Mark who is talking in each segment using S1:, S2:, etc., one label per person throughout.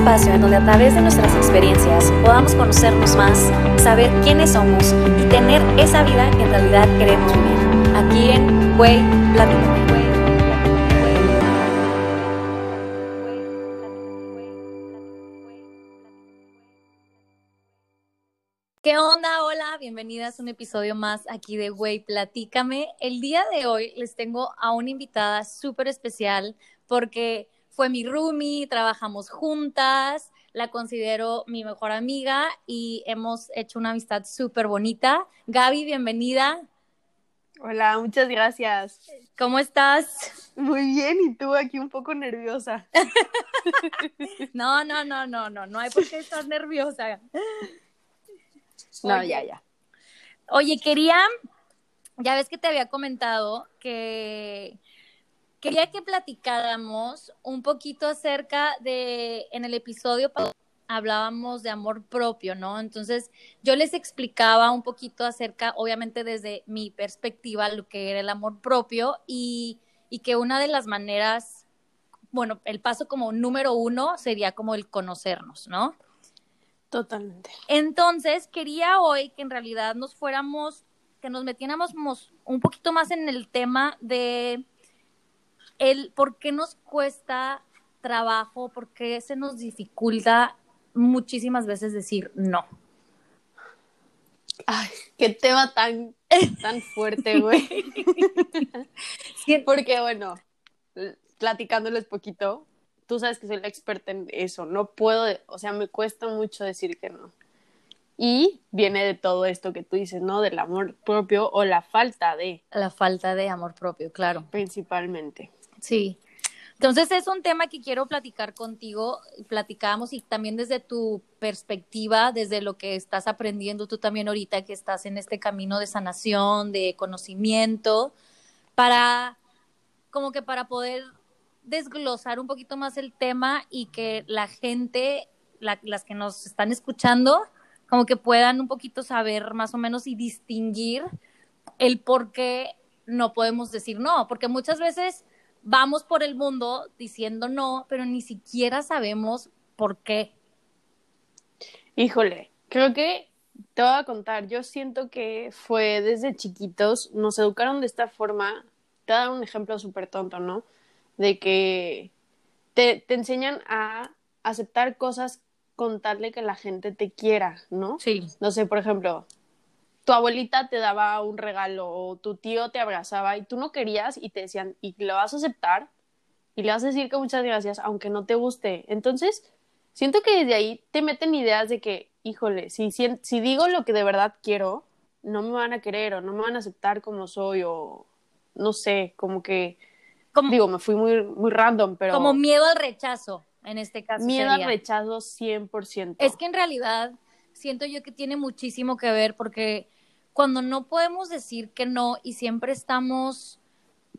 S1: espacio en donde a través de nuestras experiencias podamos conocernos más, saber quiénes somos y tener esa vida que en realidad queremos vivir. Aquí en Güey Platícame. ¿Qué onda? Hola, bienvenidas a un episodio más aquí de Güey Platícame. El día de hoy les tengo a una invitada súper especial porque fue mi roomie, trabajamos juntas, la considero mi mejor amiga y hemos hecho una amistad súper bonita. Gaby, bienvenida.
S2: Hola, muchas gracias.
S1: ¿Cómo estás?
S2: Muy bien, y tú aquí un poco nerviosa.
S1: no, no, no, no, no, no hay por qué estar nerviosa.
S2: No, ya, ya.
S1: Oye, quería, ya ves que te había comentado que quería que platicáramos un poquito acerca de, en el episodio hablábamos de amor propio, ¿no? Entonces yo les explicaba un poquito acerca, obviamente desde mi perspectiva, lo que era el amor propio y, y que una de las maneras, bueno, el paso como número uno sería como el conocernos, ¿no?
S2: Totalmente.
S1: Entonces quería hoy que en realidad nos fuéramos, que nos metiéramos un poquito más en el tema de el por qué nos cuesta trabajo, por qué se nos dificulta muchísimas veces decir no.
S2: Ay, qué tema tan, tan fuerte, güey. Porque, bueno, platicándoles poquito, tú sabes que soy la experta en eso. No puedo, o sea, me cuesta mucho decir que no. Y viene de todo esto que tú dices, ¿no? Del amor propio o la falta de.
S1: La falta de amor propio, claro.
S2: Principalmente.
S1: Sí. Entonces es un tema que quiero platicar contigo, platicamos y también desde tu perspectiva, desde lo que estás aprendiendo tú también ahorita que estás en este camino de sanación, de conocimiento, para como que para poder desglosar un poquito más el tema y que la gente, las que nos están escuchando, como que puedan un poquito saber más o menos y distinguir el por qué no podemos decir no, porque muchas veces vamos por el mundo diciendo no, pero ni siquiera sabemos por qué.
S2: Híjole, creo que te voy a contar, yo siento que fue desde chiquitos, nos educaron de esta forma, te voy a dar un ejemplo súper tonto, ¿no? De que te, te enseñan a aceptar cosas con tal de que la gente te quiera, ¿no?
S1: Sí.
S2: No sé, por ejemplo, tu abuelita te daba un regalo o tu tío te abrazaba y tú no querías y te decían, y lo vas a aceptar y le vas a decir que muchas gracias, aunque no te guste. Entonces, siento que desde ahí te meten ideas de que, híjole, si, si, digo lo que de verdad quiero, no me van a querer o no me van a aceptar como soy o no sé, como que, como, digo, me fui muy, muy random, pero...
S1: Como miedo al rechazo, en este caso.
S2: Miedo al rechazo 100%.
S1: Es que en realidad siento yo que tiene muchísimo que ver porque cuando no podemos decir que no y siempre estamos,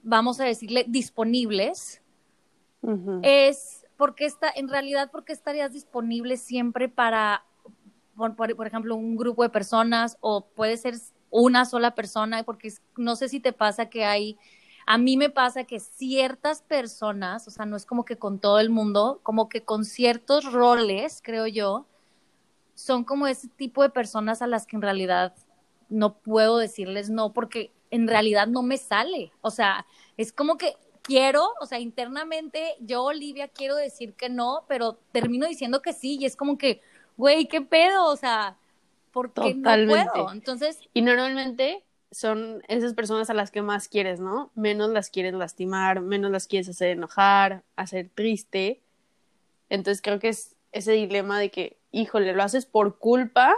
S1: vamos a decirle, disponibles, es porque está, en realidad, porque estarías disponible siempre para, por, ejemplo, un grupo de personas o puede ser una sola persona, porque no sé si te pasa que hay, a mí me pasa que ciertas personas, o sea, no es como que con todo el mundo, como que con ciertos roles, creo yo, son como ese tipo de personas a las que en realidad no puedo decirles no porque en realidad no me sale. O sea, es como que quiero, o sea, internamente yo, Olivia, quiero decir que no, pero termino diciendo que sí y es como que, güey, ¿qué pedo? O sea, ¿por qué no puedo? Entonces...
S2: Y normalmente son esas personas a las que más quieres, ¿no? Menos las quieres lastimar, menos las quieres hacer enojar, hacer triste. Entonces creo que es ese dilema de que, híjole, lo haces por culpa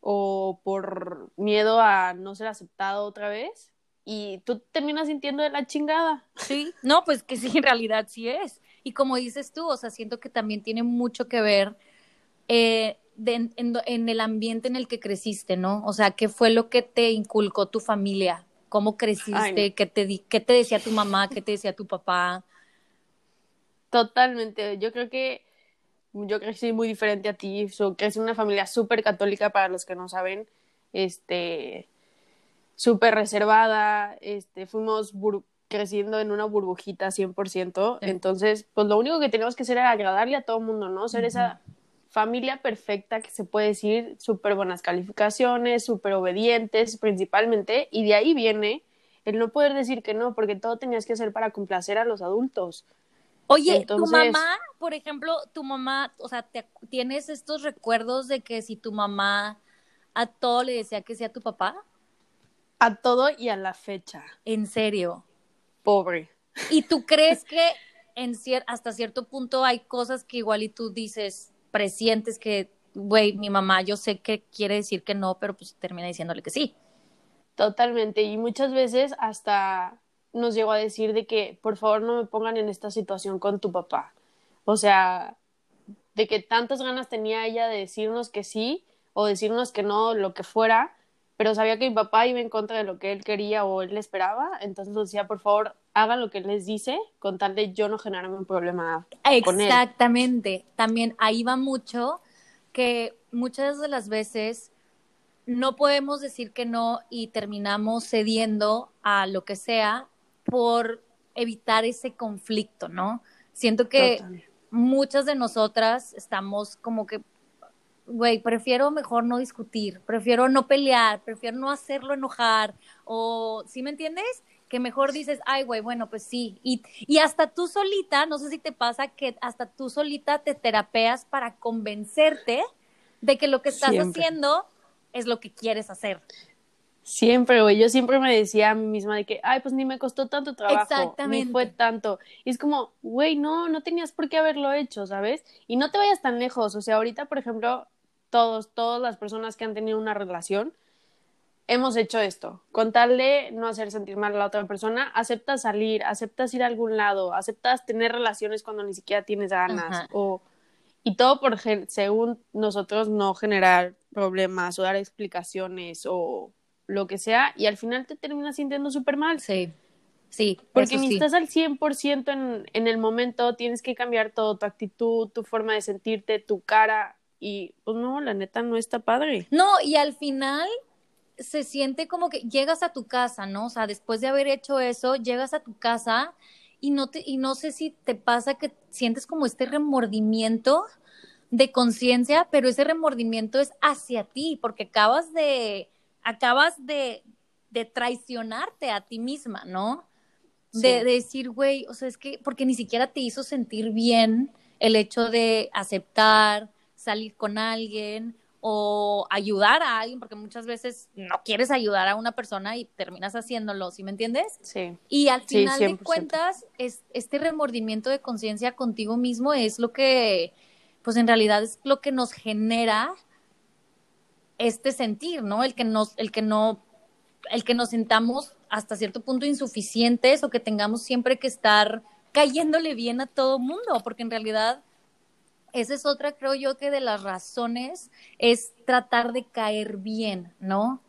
S2: o por miedo a no ser aceptado otra vez y tú terminas sintiendo de la chingada.
S1: Sí, no, pues que sí, en realidad sí es. Y como dices tú, o sea, siento que también tiene mucho que ver eh, en, el ambiente en el que creciste, ¿no? O sea, ¿qué fue lo que te inculcó tu familia? ¿Cómo creciste? ¿Qué, te, ¿Qué te decía tu mamá? ¿Qué te decía tu papá?
S2: Totalmente. Yo creo que yo crecí muy diferente a ti, so, crecí en una familia súper católica para los que no saben, este, súper reservada, este, fuimos creciendo en una burbujita 100%, entonces, pues lo único que teníamos que hacer era agradarle a todo el mundo, ¿no? Ser esa familia perfecta que se puede decir, súper buenas calificaciones, súper obedientes principalmente, y de ahí viene el no poder decir que no, porque todo tenías que hacer para complacer a los adultos.
S1: Oye, tu mamá, por ejemplo, tu mamá, o sea, ¿tienes estos recuerdos de que si tu mamá a todo le decía que sea tu papá?
S2: A todo y a la fecha.
S1: ¿En serio?
S2: Pobre.
S1: ¿Y tú crees que en hasta cierto punto hay cosas que igual y tú dices, presientes que, güey, mi mamá yo sé que quiere decir que no, pero pues termina diciéndole que sí?
S2: Totalmente. Y muchas veces hasta nos llegó a decir de que por favor no me pongan en esta situación con tu papá. O sea, de que tantas ganas tenía ella de decirnos que sí o decirnos que no, lo que fuera, pero sabía que mi papá iba en contra de lo que él quería o él esperaba, entonces decía, por favor, hagan lo que él les dice con tal de yo no generarme un problema con él.
S1: Exactamente. También ahí va mucho que muchas de las veces no podemos decir que no y terminamos cediendo a lo que sea por evitar ese conflicto, ¿no? Siento que muchas de nosotras estamos como que, güey, prefiero mejor no discutir, prefiero no pelear, prefiero no hacerlo enojar, o, ¿sí me entiendes? Que mejor dices, ay, güey, bueno, pues sí. Y, y hasta tú solita, no sé si te pasa que hasta tú solita te terapeas para convencerte de que lo que estás haciendo es lo que quieres hacer.
S2: Siempre, güey, yo siempre me decía a mí misma de que, ay, pues ni me costó tanto trabajo, Exactamente. ni fue tanto. Y es como, güey, no, no tenías por qué haberlo hecho, ¿sabes? Y no te vayas tan lejos, o sea, ahorita, por ejemplo, todos, todas las personas que han tenido una relación, hemos hecho esto, con tal de no hacer sentir mal a la otra persona, aceptas salir, aceptas ir a algún lado, aceptas tener relaciones cuando ni siquiera tienes ganas, o y todo por, según nosotros, no generar problemas o dar explicaciones o lo que sea, y al final te terminas sintiendo súper mal.
S1: Sí, sí.
S2: Porque ni estás al 100% en, en el momento, tienes que cambiar todo, tu actitud, tu forma de sentirte, tu cara, y pues no, la neta no está padre.
S1: No, y al final se siente como que llegas a tu casa, ¿no? O sea, después de haber hecho eso, llegas a tu casa y no, te, y no sé si te pasa que sientes como este remordimiento de conciencia, pero ese remordimiento es hacia ti, porque acabas de, acabas de, de traicionarte a ti misma, ¿no? De, de, decir, güey, o sea, es que, porque ni siquiera te hizo sentir bien el hecho de aceptar, salir con alguien o ayudar a alguien, porque muchas veces no quieres ayudar a una persona y terminas haciéndolo, ¿sí me entiendes?
S2: Sí.
S1: Y al final de cuentas, es, este remordimiento de conciencia contigo mismo es lo que, pues en realidad es lo que nos genera este sentir, ¿no? El que nos, el que no, el que nos sentamos hasta cierto punto insuficientes o que tengamos siempre que estar cayéndole bien a todo mundo, porque en realidad esa es otra, creo yo, que de las razones es tratar de caer bien, ¿no?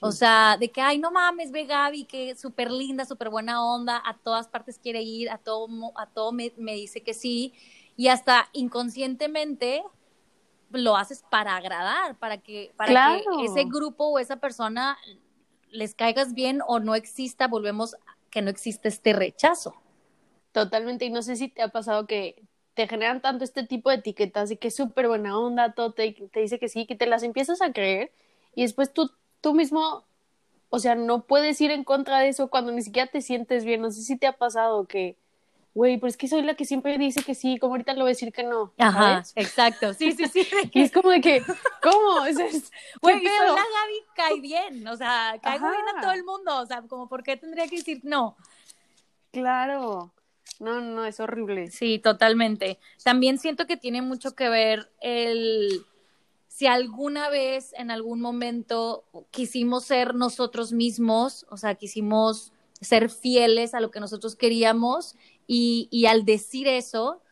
S1: O sea, de que, ay, no mames, ve Gaby, que súper linda, súper buena onda, a todas partes quiere ir, a todo, a todo me, dice que sí, y hasta inconscientemente lo haces para agradar, para que, para que ese grupo o esa persona les caigas bien o no exista, volvemos que no existe este rechazo.
S2: Totalmente, y no sé si te ha pasado que te generan tanto este tipo de etiquetas de que es súper buena onda, todo te, te, dice que sí, que te las empiezas a creer y después tú, tú mismo, o sea, no puedes ir en contra de eso cuando ni siquiera te sientes bien. No sé si te ha pasado que, güey, pero es que soy la que siempre dice que sí, como ahorita lo voy a decir que no.
S1: Ajá, exacto, sí, sí, sí.
S2: y es como de que, ¿cómo?
S1: Güey, soy la Gaby, cae bien, o sea, caigo bien a todo el mundo, o sea, como, ¿por qué tendría que decir no?
S2: Claro. No, no, es horrible.
S1: Sí, totalmente. También siento que tiene mucho que ver el si alguna vez en algún momento quisimos ser nosotros mismos, o sea, quisimos ser fieles a lo que nosotros queríamos y, y al decir eso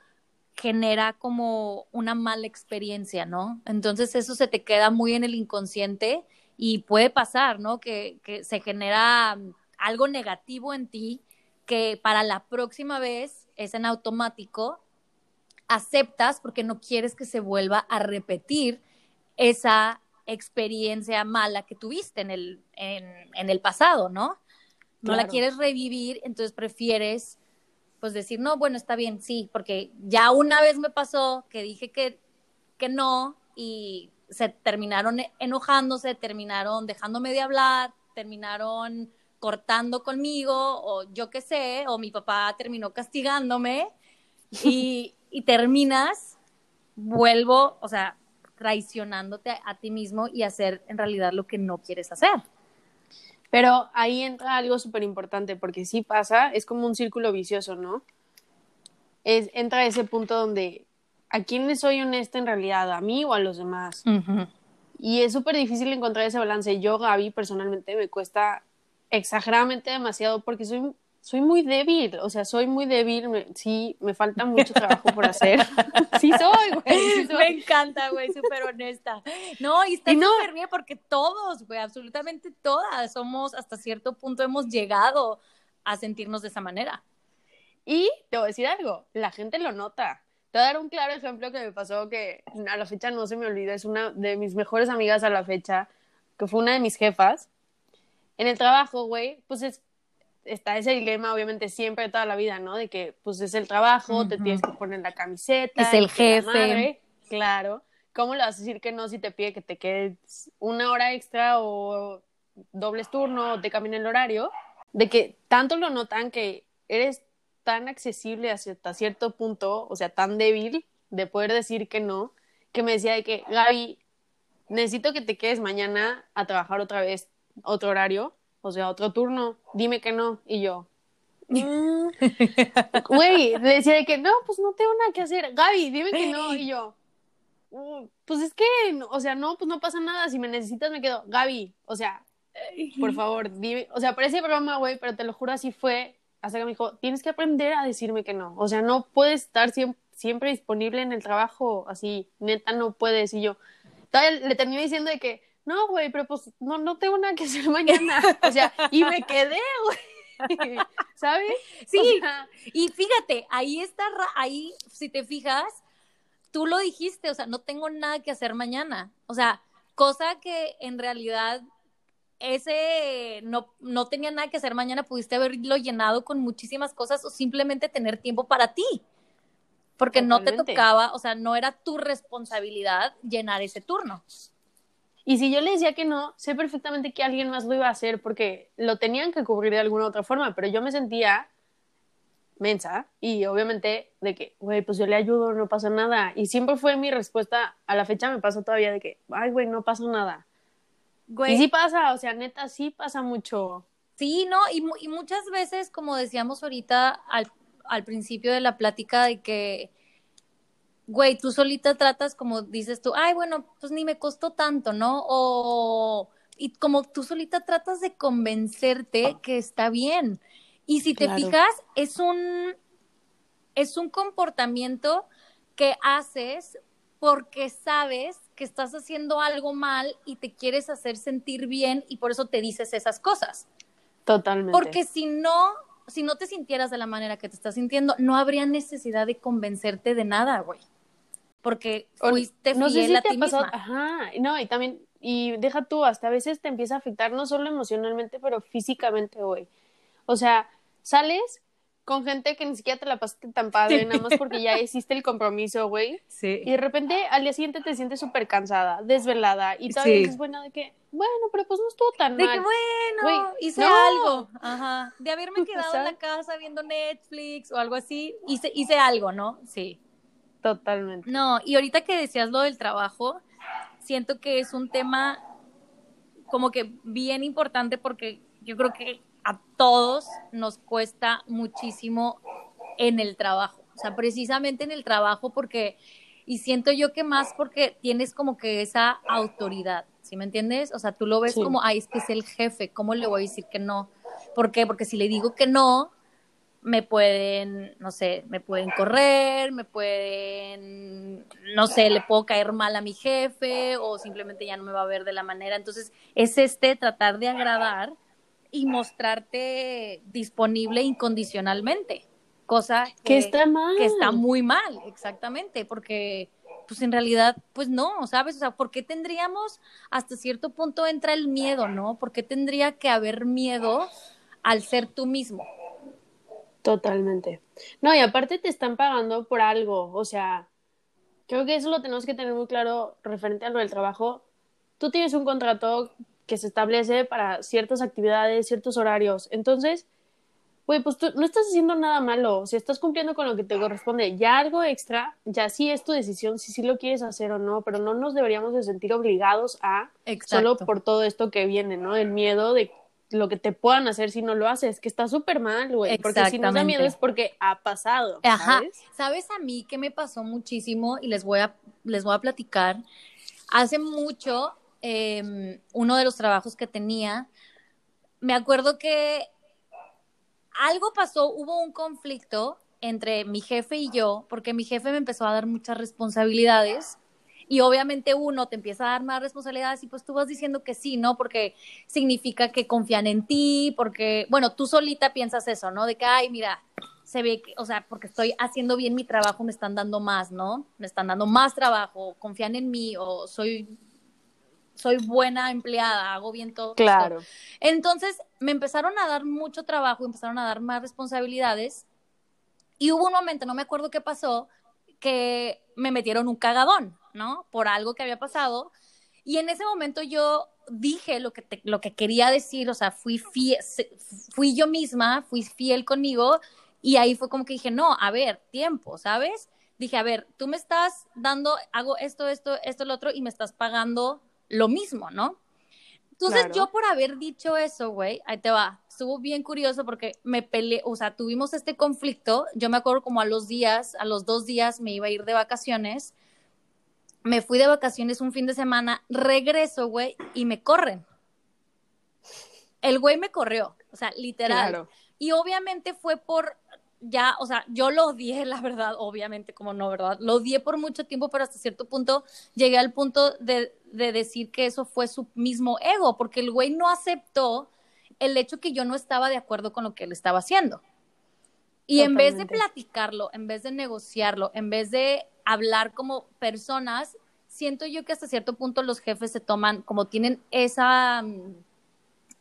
S1: genera como una mala experiencia, ¿no? Entonces eso se te queda muy en el inconsciente y puede pasar, ¿no? Que, que se genera algo negativo en ti que para la próxima vez es en automático, aceptas porque no quieres que se vuelva a repetir esa experiencia mala que tuviste en el, en, el pasado, ¿no? no la quieres revivir, entonces prefieres pues decir, no, bueno, está bien, sí, porque ya una vez me pasó que dije que, que no y se terminaron e- enojándose, terminaron dejándome de hablar, terminaron cortando conmigo o yo qué sé, o mi papá terminó castigándome y, y terminas, vuelvo, o sea, traicionándote a, a ti mismo y hacer en realidad lo que no quieres hacer.
S2: Pero ahí entra algo súper importante, porque sí pasa, es como un círculo vicioso, ¿no? Es, entra ese punto donde, ¿a quién le soy honesta en realidad? ¿A mí o a los demás? Y es súper difícil encontrar ese balance. Yo, Gaby, personalmente me cuesta exageradamente demasiado porque soy, soy muy débil. O sea, soy muy débil. me- sí, me falta mucho trabajo por hacer. sí soy, güey. sí.
S1: Me encanta, güey, súper honesta. No, y está
S2: no-
S1: súper bien porque todos, güey, absolutamente todas somos, hasta cierto punto hemos llegado a sentirnos de esa manera.
S2: Y te voy a decir algo, la gente lo nota. Te voy a dar un claro ejemplo que me pasó que a la fecha no se me olvida. Es una de mis mejores amigas a la fecha, que fue una de mis jefas. En el trabajo, güey, pues es, está ese dilema, obviamente, siempre, toda la vida, ¿no? De que, pues es el trabajo, te
S1: Ujú.
S2: tienes que poner la camiseta.
S1: Es el jefe.
S2: madre, claro. ¿Cómo le vas a decir que no si te pide que te quedes una hora extra o dobles turno o te cambien el horario? De que tanto lo notan que eres tan accesible hasta cierto punto, o sea, tan débil de poder decir que no, que me decía de que, Gaby, necesito que te quedes mañana a trabajar otra vez, otro horario, o sea, otro turno, dime que no. Y yo, "Mm". güey, le decía de que no, pues no tengo nada que hacer. Gaby, dime que no. Y yo, "Mm, pues es que, o sea, no, pues no pasa nada. Si me necesitas, me quedo. Gaby, o sea, por favor, dime. O sea, parece broma, güey, pero te lo juro, así fue. Hasta que me dijo, tienes que aprender a decirme que no. O sea, no puedes estar siempre, siempre disponible en el trabajo. Así, neta, no puedes. Y yo, todavía le terminé diciendo de que, no, güey, pero pues no, no tengo nada que hacer mañana. O sea, y me quedé, güey. ¿Sabes?
S1: Sí,
S2: O sea,
S1: y fíjate, ahí está, ahí, si te fijas, tú lo dijiste, o sea, no tengo nada que hacer mañana. O sea, cosa que en realidad ese no, no tenía nada que hacer mañana, pudiste haberlo llenado con muchísimas cosas o simplemente tener tiempo para ti. Porque no te tocaba, o sea, no era tu responsabilidad llenar ese turno.
S2: Y si yo le decía que no, sé perfectamente que alguien más lo iba a hacer porque lo tenían que cubrir de alguna otra forma, pero yo me sentía mensa y obviamente de que, güey, pues yo le ayudo, no pasa nada. Y siempre fue mi respuesta, a la fecha me pasa todavía de que, ay, güey, no pasa nada.
S1: Güey,
S2: Y sí pasa, o sea, neta, sí pasa mucho.
S1: Sí, no, y, y muchas veces, como decíamos ahorita al, al principio de la plática, de que, güey, tú solita tratas, como dices tú, ay, bueno, pues ni me costó tanto, ¿no? O, y como tú solita tratas de convencerte que está bien. Y si te
S2: Claro.
S1: fijas, es un, es un comportamiento que haces porque sabes que estás haciendo algo mal y te quieres hacer sentir bien y por eso te dices esas cosas.
S2: Totalmente.
S1: Porque si no, si no te sintieras de la manera que te estás sintiendo, no habría necesidad de convencerte de nada, güey. Porque fuiste
S2: no sé
S1: fiel
S2: si
S1: a
S2: te ha pasado,
S1: misma.
S2: ajá, no, y también, y deja tú, hasta a veces te empieza a afectar no solo emocionalmente, pero físicamente, güey. O sea, sales con gente que ni siquiera te la pasaste tan padre,
S1: Sí.
S2: nada más porque ya hiciste el compromiso, güey.
S1: Sí.
S2: Y de repente al día siguiente te sientes súper cansada, desvelada, y todavía
S1: Sí.
S2: dices, bueno, de que, bueno, pero pues no estuvo tan
S1: De
S2: mal.
S1: que bueno,
S2: Güey,
S1: hice
S2: no.
S1: algo. Ajá. De haberme quedado en la casa viendo Netflix o algo así, hice, hice algo, ¿no? Sí.
S2: Totalmente.
S1: No, y ahorita que decías lo del trabajo, siento que es un tema como que bien importante porque yo creo que a todos nos cuesta muchísimo en el trabajo. O sea, precisamente en el trabajo porque, y siento yo que más porque tienes como que esa autoridad, ¿sí me entiendes? O sea, tú lo ves
S2: Sí.
S1: como, ay, es que es el jefe, ¿cómo le voy a decir que no? ¿Por qué? Porque si le digo que no, me pueden, no sé, me pueden correr, me pueden, no sé, le puedo caer mal a mi jefe o simplemente ya no me va a ver de la manera. Entonces, es este tratar de agradar y mostrarte disponible incondicionalmente, cosa que,
S2: Que está mal.
S1: que está muy mal, exactamente, porque pues en realidad, pues no, ¿sabes? O sea, ¿por qué tendríamos, hasta cierto punto entra el miedo, ¿no? ¿Por qué tendría que haber miedo al ser tú mismo.
S2: Totalmente. No, y aparte te están pagando por algo, o sea, creo que eso lo tenemos que tener muy claro referente a lo del trabajo. Tú tienes un contrato que se establece para ciertas actividades, ciertos horarios. Entonces, güey, pues tú no estás haciendo nada malo, si estás cumpliendo con lo que te corresponde, ya algo extra, ya sí es tu decisión si sí lo quieres hacer o no, pero no nos deberíamos de sentir obligados a solo por todo esto que viene, ¿no? El miedo de lo que te puedan hacer si no lo haces, que está súper mal, güey, porque si no da miedo es porque ha pasado, ¿sabes? Ajá.
S1: ¿Sabes a mí que me pasó muchísimo y les voy a les voy a platicar? Hace mucho em, uno de los trabajos que tenía, me acuerdo que algo pasó, hubo un conflicto entre mi jefe y yo, porque mi jefe me empezó a dar muchas responsabilidades y obviamente uno te empieza a dar más responsabilidades y pues tú vas diciendo que sí, ¿no? Porque significa que confían en ti, porque, bueno, tú solita piensas eso, ¿no? De que, ay, mira, se ve que, o sea, porque estoy haciendo bien mi trabajo, me están dando más, ¿no? Me están dando más trabajo, confían en mí o soy soy buena empleada, hago bien todo.
S2: Claro.
S1: Entonces me empezaron a dar mucho trabajo, empezaron a dar más responsabilidades y hubo un momento, no me acuerdo qué pasó, que me metieron un cagadón, ¿no? Por algo que había pasado. Y en ese momento yo dije lo que, lo que quería decir, o sea, fui, fiel, fui yo misma, fui fiel conmigo y ahí fue como que dije, no, a ver, tiempo, ¿sabes? Dije, a ver, tú me estás dando, hago esto, esto, esto, lo otro y me estás pagando lo mismo, ¿no? Entonces yo por haber dicho eso, güey, ahí te va, estuvo bien curioso porque me peleé, o sea, tuvimos este conflicto, yo me acuerdo como a los días, a los dos días me iba a ir de vacaciones, me fui de vacaciones un fin de semana, regreso, güey, y me corren. El güey me corrió, o sea, literal. Y obviamente fue por ya, o sea, yo lo odié, la verdad, obviamente, como no, ¿verdad? Lo odié por mucho tiempo, pero hasta cierto punto llegué al punto de, de decir que eso fue su mismo ego, porque el güey no aceptó el hecho que yo no estaba de acuerdo con lo que él estaba haciendo. Y en vez de platicarlo, en vez de negociarlo, en vez de hablar como personas, siento yo que hasta cierto punto los jefes se toman, como tienen esa,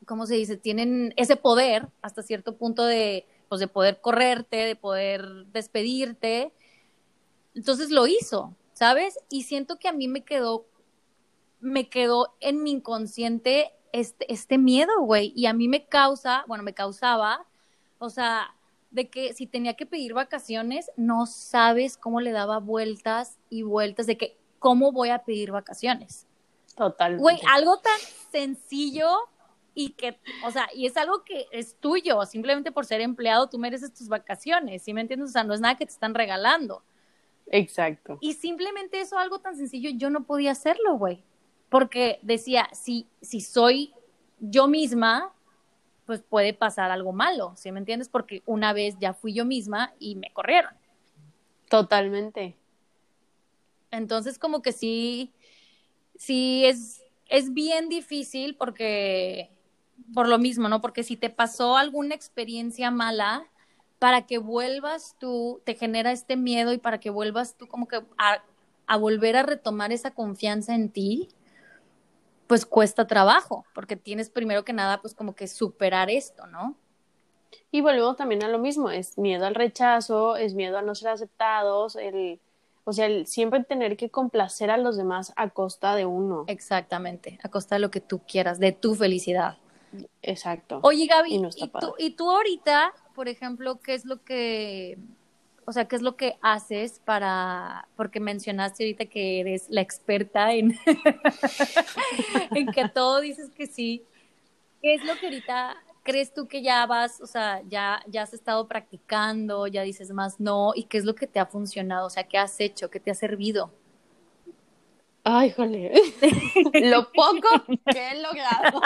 S1: ¿cómo se dice? Tienen ese poder hasta cierto punto de pues, de poder correrte, de poder despedirte. Entonces lo hizo, ¿sabes? Y siento que a mí me quedó, me quedó en mi inconsciente este, este miedo, güey. Y a mí me causa, bueno, me causaba, o sea, de que si tenía que pedir vacaciones, no sabes cómo le daba vueltas y vueltas de que, ¿cómo voy a pedir vacaciones?
S2: Total.
S1: Güey, algo tan sencillo y que, o sea, y es algo que es tuyo, simplemente por ser empleado tú mereces tus vacaciones, ¿sí me entiendes? O sea, no es nada que te están regalando.
S2: Exacto.
S1: Y simplemente eso, algo tan sencillo, yo no podía hacerlo, güey, porque decía, si, si soy yo misma, pues puede pasar algo malo, ¿sí me entiendes? Porque una vez ya fui yo misma y me corrieron.
S2: Totalmente.
S1: Entonces, como que sí, sí es, es bien difícil porque por lo mismo, ¿no? Porque si te pasó alguna experiencia mala, para que vuelvas tú, te genera este miedo y para que vuelvas tú como que a, a volver a retomar esa confianza en ti, pues cuesta trabajo, porque tienes primero que nada pues como que superar esto, ¿no?
S2: Y volvemos también a lo mismo, es miedo al rechazo, es miedo a no ser aceptados, el, o sea, el siempre tener que complacer a los demás a costa de uno.
S1: Exactamente, a costa de lo que tú quieras, de tu felicidad.
S2: Exacto.
S1: Oye, Gaby, y, tú, y tú ahorita, por ejemplo, ¿qué es lo que, o sea, qué es lo que haces para, porque mencionaste ahorita que eres la experta en, en que todo dices que sí. ¿Qué es lo que ahorita crees tú que ya vas, o sea, ya, ya has estado practicando, ya dices más no, y qué es lo que te ha funcionado, o sea, qué has hecho, qué te ha servido?
S2: Ay, jole. Lo poco que he logrado.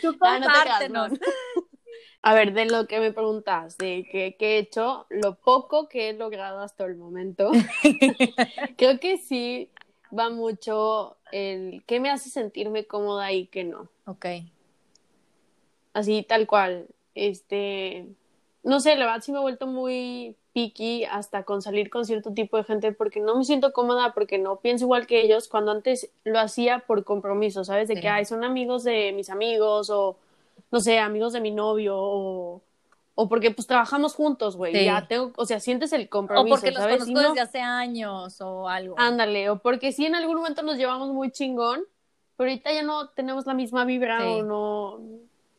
S1: Tú compártenos.
S2: A ver, de lo que me preguntas, de qué, he hecho, lo poco que he logrado hasta el momento, creo que sí va mucho el qué me hace sentirme cómoda y qué no.
S1: Ok.
S2: Así, tal cual. Este, no sé, la verdad sí me he vuelto muy picky hasta con salir con cierto tipo de gente porque no me siento cómoda, porque no pienso igual que ellos, cuando antes lo hacía por compromiso, ¿sabes? De que, ay, son amigos de mis amigos o no sé, amigos de mi novio o, o porque pues trabajamos juntos, güey. Ya tengo, o sea, sientes el compromiso.
S1: O porque los conozco desde hace años o algo.
S2: Ándale, o porque sí en algún momento nos llevamos muy chingón, pero ahorita ya no tenemos la misma vibra o no,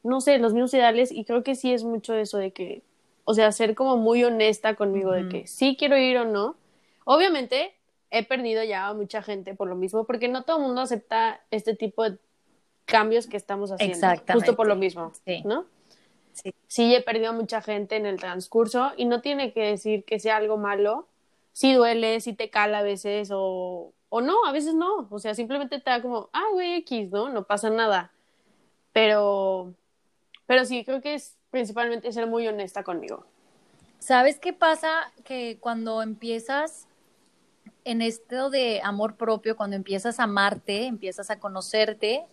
S2: no sé, los mismos ideales y creo que sí es mucho eso de que, o sea, ser como muy honesta conmigo de que sí quiero ir o no. Obviamente he perdido ya a mucha gente por lo mismo, porque no todo el mundo acepta este tipo de cambios que estamos haciendo. Exactamente. Justo por lo mismo, ¿no? Sí. sí, he perdido a mucha gente en el transcurso y no tiene que decir que sea algo malo. Sí duele, sí te cala a veces o, o no, a veces no. O sea, simplemente te da como, ah, güey, X, ¿no? No pasa nada. Pero, pero sí, creo que es principalmente ser muy honesta conmigo.
S1: ¿Sabes qué pasa? Que cuando empiezas en esto de amor propio, cuando empiezas a amarte, empiezas a conocerte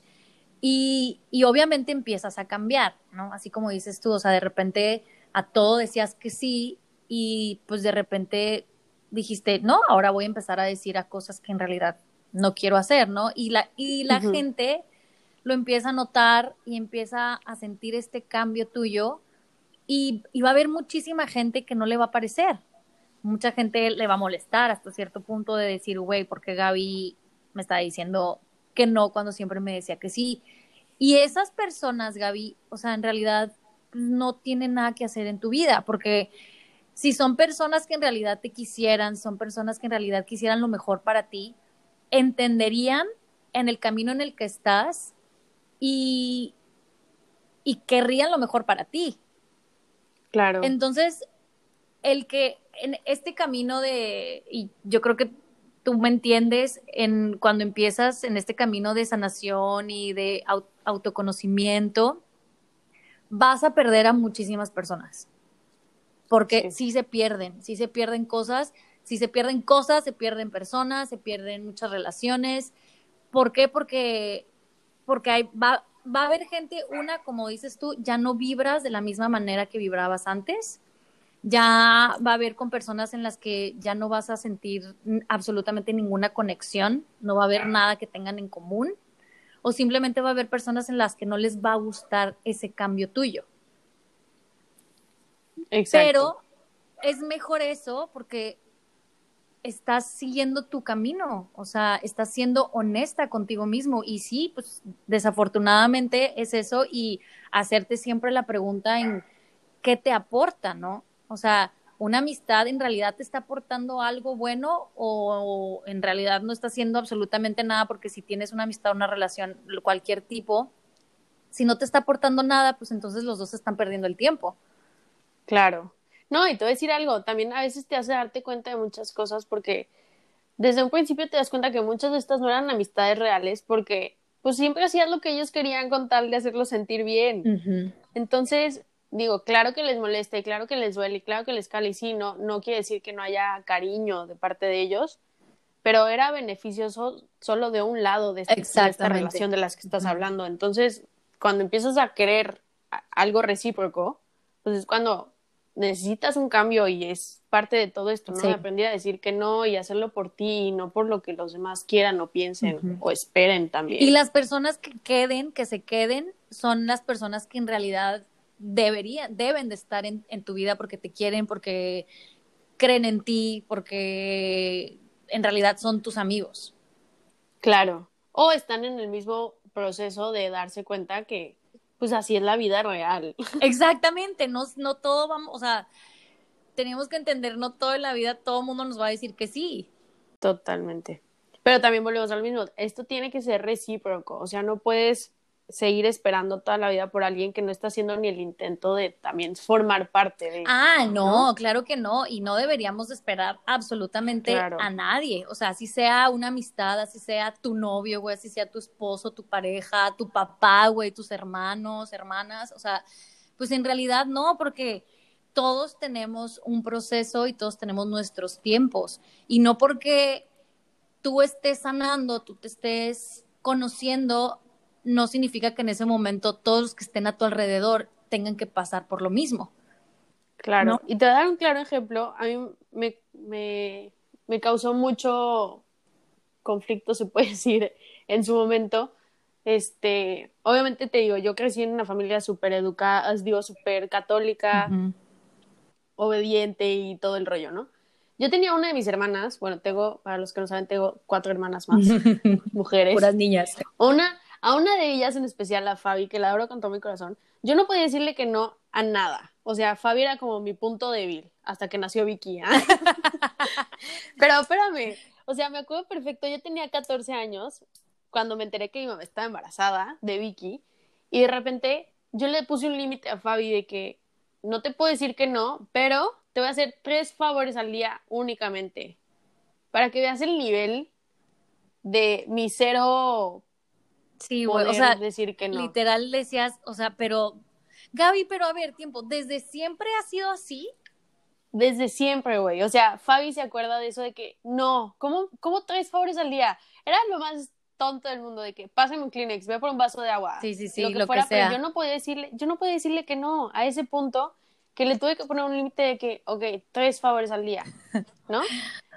S1: y, y, obviamente empiezas a cambiar, ¿no? Así como dices tú, o sea, de repente a todo decías que sí y pues de repente dijiste, no, ahora voy a empezar a decir a cosas que en realidad no quiero hacer, ¿no? Y la, y la gente lo empieza a notar y empieza a sentir este cambio tuyo y, y va a haber muchísima gente que no le va a parecer, mucha gente le va a molestar hasta cierto punto de decir, güey, porque Gaby me está diciendo que no cuando siempre me decía que sí. Y esas personas, Gaby, o sea, en realidad no tienen nada que hacer en tu vida, porque si son personas que en realidad te quisieran, son personas que en realidad quisieran lo mejor para ti, entenderían en el camino en el que estás y, y querrían lo mejor para ti.
S2: Claro.
S1: Entonces, el que en este camino de, y yo creo que tú me entiendes, en cuando empiezas en este camino de sanación y de autoconocimiento, vas a perder a muchísimas personas. Porque sí. se pierden, sí se pierden cosas, si se pierden cosas, se pierden personas, se pierden muchas relaciones. ¿Por qué? Porque, porque hay, va, va a haber gente, una, como dices tú, ya no vibras de la misma manera que vibrabas antes ya va a haber con personas en las que ya no vas a sentir absolutamente ninguna conexión, no va a haber nada que tengan en común, o simplemente va a haber personas en las que no les va a gustar ese cambio tuyo. Exacto. Pero es mejor eso porque estás siguiendo tu camino, o sea, estás siendo honesta contigo mismo y sí, pues desafortunadamente es eso y hacerte siempre la pregunta en qué te aporta, ¿no? O sea, una amistad en realidad te está aportando algo bueno o, en realidad no está haciendo absolutamente nada porque si tienes una amistad, una relación, cualquier tipo, si no te está aportando nada, pues entonces los dos están perdiendo el tiempo.
S2: Claro. No, y te voy a decir algo, también a veces te hace darte cuenta de muchas cosas porque desde un principio te das cuenta que muchas de estas no eran amistades reales porque pues siempre hacías lo que ellos querían con tal de hacerlos sentir bien. Entonces, digo, claro que les molesta y claro que les duele y claro que les cala y sí, no, no quiere decir que no haya cariño de parte de ellos, pero era beneficioso solo de un lado de, esta, relación de las que estás hablando. Entonces, cuando empiezas a querer algo recíproco, pues es cuando necesitas un cambio y es parte de todo esto, ¿no? Aprendí a decir que no y hacerlo por ti y no por lo que los demás quieran o piensen o esperen también.
S1: Y las personas que queden, que se queden, son las personas que en realidad deberían, deben de estar en, en tu vida porque te quieren, porque creen en ti, porque en realidad son tus amigos.
S2: Claro. O están en el mismo proceso de darse cuenta que, pues así es la vida real.
S1: Exactamente, no, no todo vamos, o sea, tenemos que entender, no todo en la vida, todo el mundo nos va a decir que sí.
S2: Totalmente. Pero también volvemos al mismo, esto tiene que ser recíproco, o sea, no puedes seguir esperando toda la vida por alguien que no está haciendo ni el intento de también formar parte de.
S1: Ah, no, claro que no, y no deberíamos esperar absolutamente a nadie, o sea, así sea una amistad, así sea tu novio, güey, así sea tu esposo, tu pareja, tu papá, güey, tus hermanos, hermanas, o sea, pues en realidad no, porque todos tenemos un proceso y todos tenemos nuestros tiempos, y no porque tú estés sanando, tú te estés conociendo, no significa que en ese momento todos los que estén a tu alrededor tengan que pasar por lo mismo.
S2: Claro, y te voy a dar un claro ejemplo. A mí me, me, me causó mucho conflicto, se puede decir, en su momento, Este, obviamente te digo, yo crecí en una familia súper educada, digo, súper católica, obediente y todo el rollo, ¿no? Yo tenía una de mis hermanas, bueno, tengo, para los que no saben, tengo cuatro hermanas más, mujeres.
S1: Puras niñas.
S2: Una, a una de ellas en especial, a Fabi, que la adoro con todo mi corazón, yo no podía decirle que no a nada. O sea, Fabi era como mi punto débil hasta que nació Vicky. ¿ah? Pero espérame, o sea, me acuerdo perfecto, yo tenía 14 años cuando me enteré que mi mamá estaba embarazada de Vicky y de repente yo le puse un límite a Fabi de que no te puedo decir que no, pero te voy a hacer tres favores al día únicamente para que veas el nivel de mi cero
S1: Sí, güey, o sea, decir que no. Literal decías, o sea, pero Gaby, pero a ver, tiempo, ¿desde siempre ha sido así?
S2: Desde siempre, güey. O sea, Fabi se acuerda de eso de que, no, ¿cómo, cómo tres favores al día? Era lo más tonto del mundo de que pásame un Kleenex, voy por un vaso de agua.
S1: Sí, sí, sí, lo que, fuera, Pero
S2: yo no podía decirle, yo no podía decirle que no, a ese punto que le tuve que poner un límite de que, ok, tres favores al día, ¿no?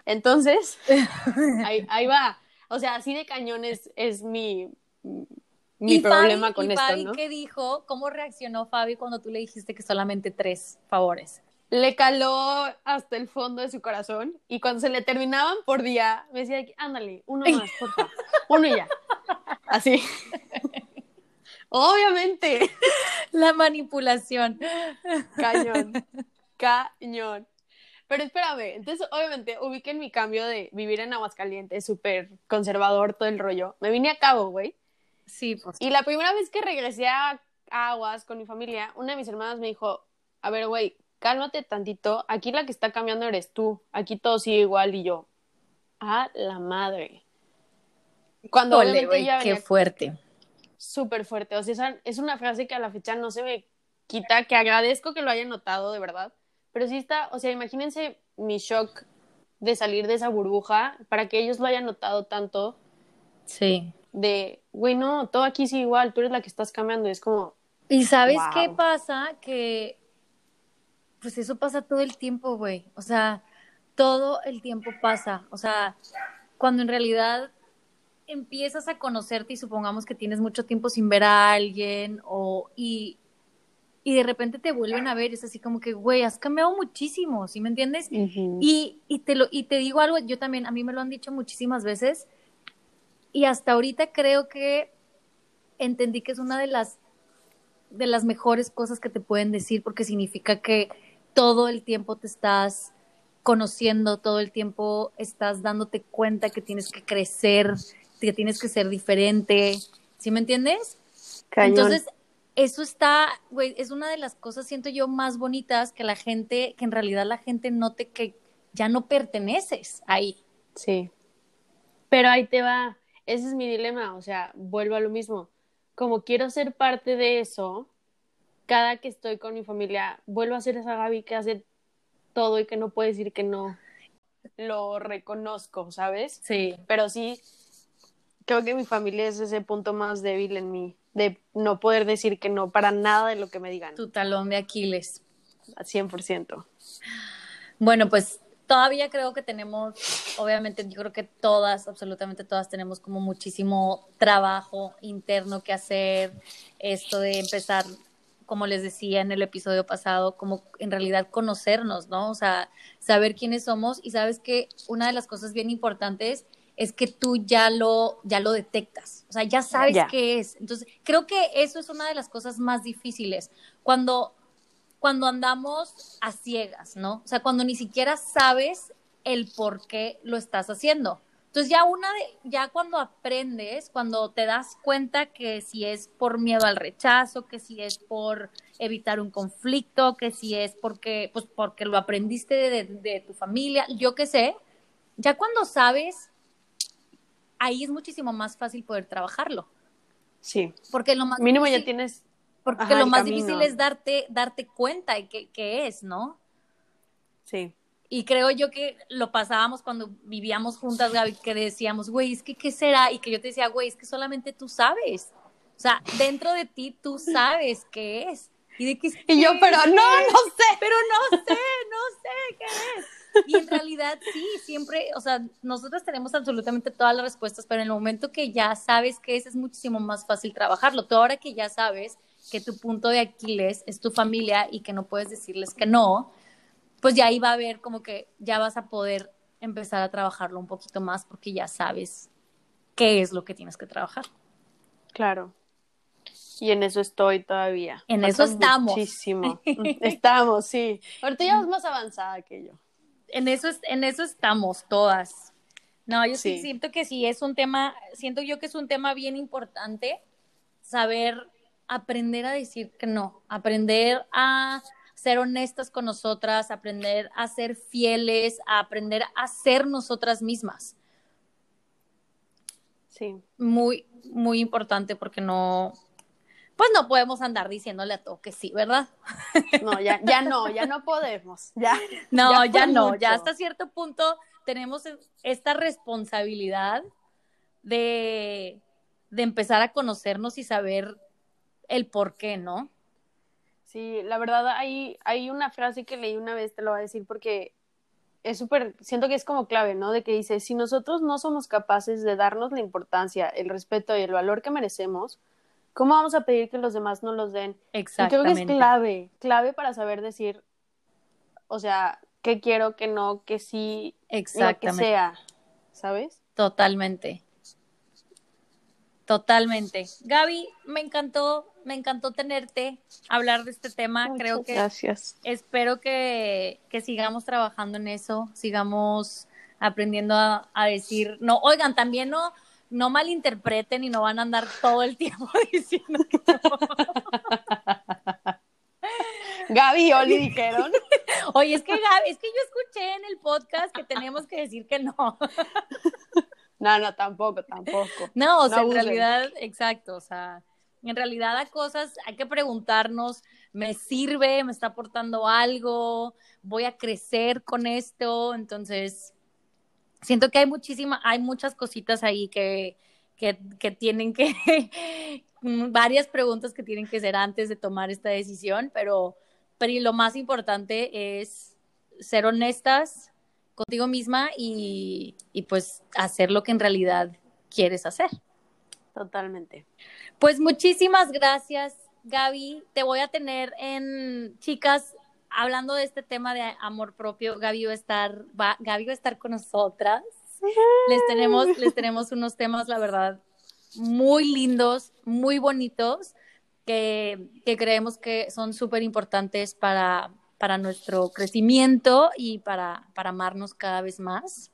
S2: Entonces, ahí, ahí va. O sea, así de cañones es mi, mi problema con esto, Fabi,
S1: ¿qué dijo? ¿Cómo reaccionó Fabi cuando tú le dijiste que solamente tres favores?
S2: Le caló hasta el fondo de su corazón y cuando se le terminaban por día, me decía, ándale, uno más, por favor, uno ya. Así. Obviamente.
S1: La manipulación.
S2: Cañón. Cañón. Pero espérame, entonces obviamente ubiquen mi cambio de vivir en Aguascalientes, súper conservador todo el rollo. Me vine a Cabo, güey.
S1: Sí, pues.
S2: Y la primera vez que regresé a Aguas con mi familia, una de mis hermanas me dijo, a ver, güey, cálmate tantito, aquí la que está cambiando eres tú, aquí todo sigue igual y yo, a la madre.
S1: Cuando Ole, güey, qué fuerte.
S2: Súper fuerte, o sea, es una frase que a la fecha no se me quita, que agradezco que lo hayan notado, de verdad, pero sí está, o sea, imagínense mi shock de salir de esa burbuja para que ellos lo hayan notado tanto.
S1: Sí
S2: de, güey, no, todo aquí sí igual, tú eres la que estás cambiando, y es como...
S1: ¿Y sabes qué pasa? Que, pues eso pasa todo el tiempo, güey, o sea, todo el tiempo pasa, o sea, cuando en realidad empiezas a conocerte y supongamos que tienes mucho tiempo sin ver a alguien o y, y de repente te vuelven a ver, es así como que, güey, has cambiado muchísimo, ¿sí me entiendes? y, y, te lo, y te digo algo, yo también, a mí me lo han dicho muchísimas veces, y hasta ahorita creo que entendí que es una de las de las mejores cosas que te pueden decir porque significa que todo el tiempo te estás conociendo, todo el tiempo estás dándote cuenta que tienes que crecer, que tienes que ser diferente, ¿sí me entiendes? Entonces, eso está, güey, es una de las cosas, siento yo, más bonitas que la gente, que en realidad la gente note que ya no perteneces ahí.
S2: Sí. Pero ahí te va, ese es mi dilema, o sea, vuelvo a lo mismo. Como quiero ser parte de eso, cada que estoy con mi familia, vuelvo a ser esa Gaby que hace todo y que no puede decir que no. Lo reconozco, ¿sabes?
S1: Sí.
S2: Pero sí, creo que mi familia es ese punto más débil en mí, de no poder decir que no para nada de lo que me digan.
S1: Tu talón de Aquiles.
S2: 100%.
S1: Bueno, pues todavía creo que tenemos, obviamente yo creo que todas, absolutamente todas tenemos como muchísimo trabajo interno que hacer, esto de empezar, como les decía en el episodio pasado, como en realidad conocernos, ¿no? O sea, saber quiénes somos y sabes que una de las cosas bien importantes es que tú ya lo, ya lo detectas, o sea, ya sabes qué es. Entonces, creo que eso es una de las cosas más difíciles. Cuando cuando andamos a ciegas, ¿no? O sea, cuando ni siquiera sabes el por qué lo estás haciendo. Entonces ya una de, ya cuando aprendes, cuando te das cuenta que si es por miedo al rechazo, que si es por evitar un conflicto, que si es porque, pues porque lo aprendiste de, de tu familia, yo qué sé, ya cuando sabes, ahí es muchísimo más fácil poder trabajarlo.
S2: Sí.
S1: Porque lo más
S2: mínimo ya tienes
S1: porque lo más difícil es darte, darte cuenta de qué, es, ¿no?
S2: Sí.
S1: Y creo yo que lo pasábamos cuando vivíamos juntas, Gaby, que decíamos, güey, es que qué será, y que yo te decía, güey, es que solamente tú sabes. O sea, dentro de ti tú sabes qué es. Y, de que,
S2: y yo, pero no, no sé.
S1: Pero no sé, no sé qué es. Y en realidad sí, siempre, o sea, nosotros tenemos absolutamente todas las respuestas, pero en el momento que ya sabes que es, es muchísimo más fácil trabajarlo. Tú ahora que ya sabes que tu punto de Aquiles es tu familia y que no puedes decirles que no, pues ya ahí va a ver como que ya vas a poder empezar a trabajarlo un poquito más porque ya sabes qué es lo que tienes que trabajar.
S2: Claro. Y en eso estoy todavía.
S1: En eso estamos.
S2: Muchísimo. estamos, sí. Ahorita ya es más avanzada que yo.
S1: En eso, en eso estamos todas. No, yo sí. siento que sí es un tema, siento yo que es un tema bien importante saber aprender a decir que no, aprender a ser honestas con nosotras, aprender a ser fieles, a aprender a ser nosotras mismas.
S2: Sí.
S1: Muy, muy importante porque no, pues no podemos andar diciéndole a todo que sí, ¿verdad?
S2: No, ya, ya no, ya no podemos. Ya.
S1: No, ya, no, ya hasta cierto punto tenemos esta responsabilidad de, de empezar a conocernos y saber el por qué, ¿no?
S2: Sí, la verdad hay, hay una frase que leí una vez, te lo voy a decir porque es súper, siento que es como clave, ¿no? De que dice, si nosotros no somos capaces de darnos la importancia, el respeto y el valor que merecemos, ¿cómo vamos a pedir que los demás no los den?
S1: Exactamente.
S2: creo que es clave, clave para saber decir, o sea, qué quiero, qué no, qué sí, Exactamente. lo que sea, ¿sabes?
S1: Totalmente. Totalmente. Gaby, me encantó, me encantó tenerte, hablar de este tema. Creo que
S2: gracias.
S1: espero que, que, sigamos trabajando en eso, sigamos aprendiendo a, a, decir, no, oigan, también no, no malinterpreten y no van a andar todo el tiempo diciendo que no.
S2: Gaby y Oli dijeron.
S1: Oye, es que Gaby, es que yo escuché en el podcast que tenemos que decir que no.
S2: No, no, tampoco, tampoco.
S1: No, o sea, en realidad, exacto, o sea, en realidad a cosas hay que preguntarnos, ¿me sirve? ¿Me está aportando algo? ¿Voy a crecer con esto? Entonces, siento que hay muchísima, hay muchas cositas ahí que, que, que tienen que, varias preguntas que tienen que ser antes de tomar esta decisión, pero, pero lo más importante es ser honestas, contigo misma y, pues hacer lo que en realidad quieres hacer.
S2: Totalmente.
S1: Pues muchísimas gracias, Gaby. Te voy a tener en, chicas, hablando de este tema de amor propio, Gaby va a estar, va, Gaby va a estar con nosotras. Les tenemos, les tenemos unos temas, la verdad, muy lindos, muy bonitos, que, que creemos que son súper importantes para, para nuestro crecimiento y para, para amarnos cada vez más.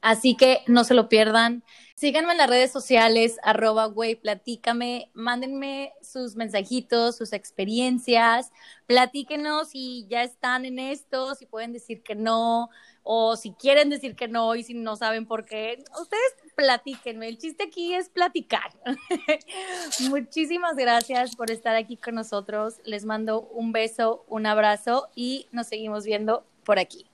S1: Así que no se lo pierdan. Síganme en las redes sociales, arroba güey, platícame, mándenme sus mensajitos, sus experiencias, platíquenos si ya están en esto, si pueden decir que no, o si quieren decir que no y si no saben por qué, ustedes platíquenme. El chiste aquí es platicar. Muchísimas gracias por estar aquí con nosotros. Les mando un beso, un abrazo y nos seguimos viendo por aquí.